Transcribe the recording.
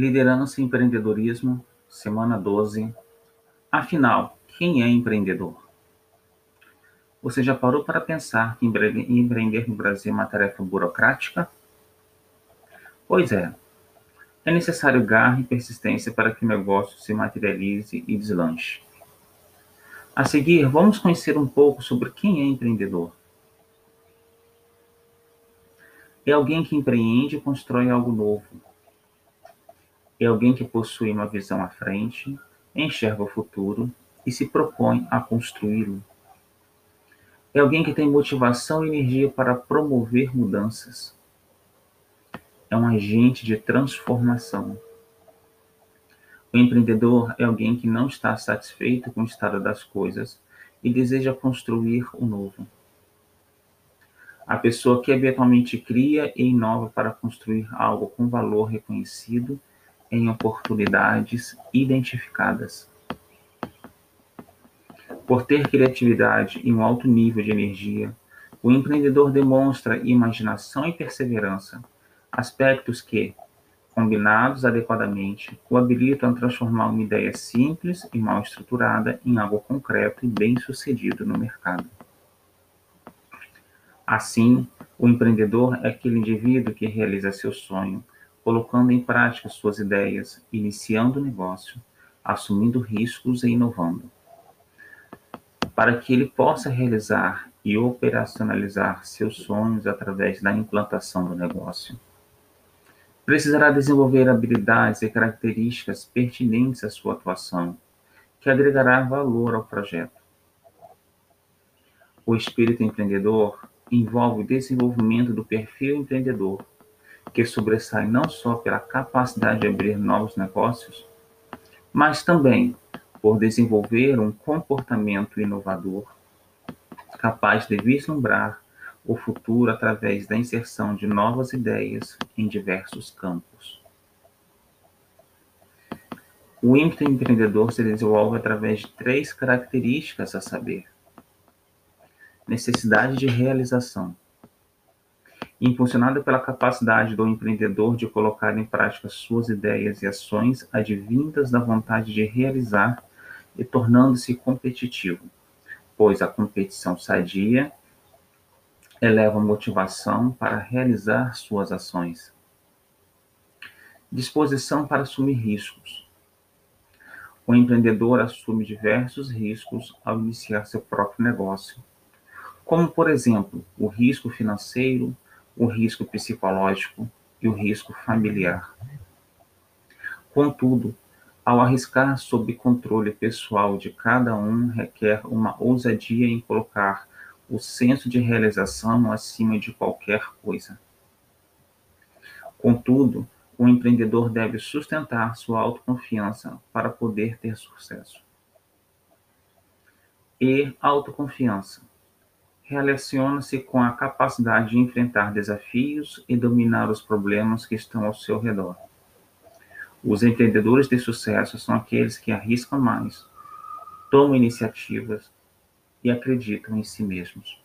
Liderança e empreendedorismo, semana 12. Afinal, quem é empreendedor? Você já parou para pensar que empreender no Brasil é uma tarefa burocrática? Pois é. É necessário garra e persistência para que o negócio se materialize e deslanche. A seguir, vamos conhecer um pouco sobre quem é empreendedor. É alguém que empreende e constrói algo novo. É alguém que possui uma visão à frente, enxerga o futuro e se propõe a construí-lo. É alguém que tem motivação e energia para promover mudanças. É um agente de transformação. O empreendedor é alguém que não está satisfeito com o estado das coisas e deseja construir o novo. A pessoa que eventualmente cria e inova para construir algo com valor reconhecido em oportunidades identificadas. Por ter criatividade e um alto nível de energia, o empreendedor demonstra imaginação e perseverança, aspectos que, combinados adequadamente, o habilitam a transformar uma ideia simples e mal estruturada em algo concreto e bem-sucedido no mercado. Assim, o empreendedor é aquele indivíduo que realiza seu sonho, colocando em prática suas ideias, iniciando o negócio, assumindo riscos e inovando para que ele possa realizar e operacionalizar seus sonhos através da implantação do negócio. Precisará desenvolver habilidades e características pertinentes à sua atuação, que agregará valor ao projeto. O espírito empreendedor envolve o desenvolvimento do perfil empreendedor, que sobressai não só pela capacidade de abrir novos negócios, mas também por desenvolver um comportamento inovador, capaz de vislumbrar o futuro através da inserção de novas ideias em diversos campos. O ímpeto empreendedor se desenvolve através de três características a saber: necessidade de realização, impulsionada pela capacidade do empreendedor de colocar em prática suas ideias e ações advindas da vontade de realizar e tornando-se competitivo, pois a competição sadia eleva a motivação para realizar suas ações. Disposição para assumir riscos. O empreendedor assume diversos riscos ao iniciar seu próprio negócio, como, por exemplo, o risco financeiro, o risco psicológico e o risco familiar. Contudo, ao arriscar sob controle pessoal de cada um requer uma ousadia em colocar o senso de realização acima de qualquer coisa. Contudo, o empreendedor deve sustentar sua autoconfiança para poder ter sucesso. E autoconfiança relaciona-se com a capacidade de enfrentar desafios e dominar os problemas que estão ao seu redor. Os empreendedores de sucesso são aqueles que arriscam mais, tomam iniciativas e acreditam em si mesmos.